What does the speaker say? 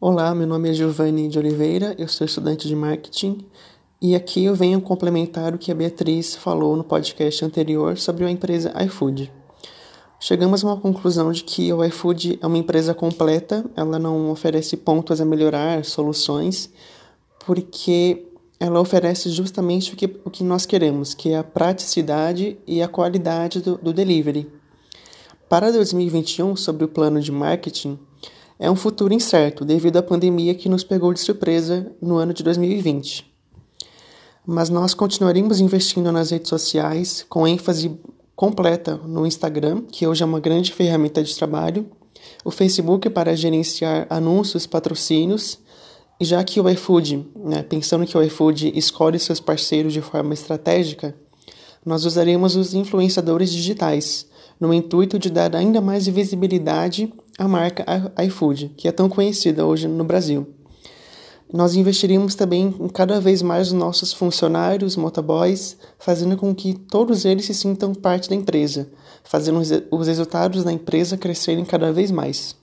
Olá, meu nome é Giovanni de Oliveira, eu sou estudante de marketing e aqui eu venho complementar o que a Beatriz falou no podcast anterior sobre a empresa iFood. Chegamos a uma conclusão de que o iFood é uma empresa completa, ela não oferece pontos a melhorar, soluções, porque ela oferece justamente o que, o que nós queremos, que é a praticidade e a qualidade do, do delivery. Para 2021, sobre o plano de marketing, é um futuro incerto devido à pandemia que nos pegou de surpresa no ano de 2020. Mas nós continuaremos investindo nas redes sociais com ênfase completa no Instagram, que hoje é uma grande ferramenta de trabalho, o Facebook para gerenciar anúncios, patrocínios, e já que o iFood, né, pensando que o iFood escolhe seus parceiros de forma estratégica, nós usaremos os influenciadores digitais no intuito de dar ainda mais visibilidade à marca iFood, que é tão conhecida hoje no Brasil. Nós investiríamos também em cada vez mais os nossos funcionários, motoboys, fazendo com que todos eles se sintam parte da empresa, fazendo os resultados da empresa crescerem cada vez mais.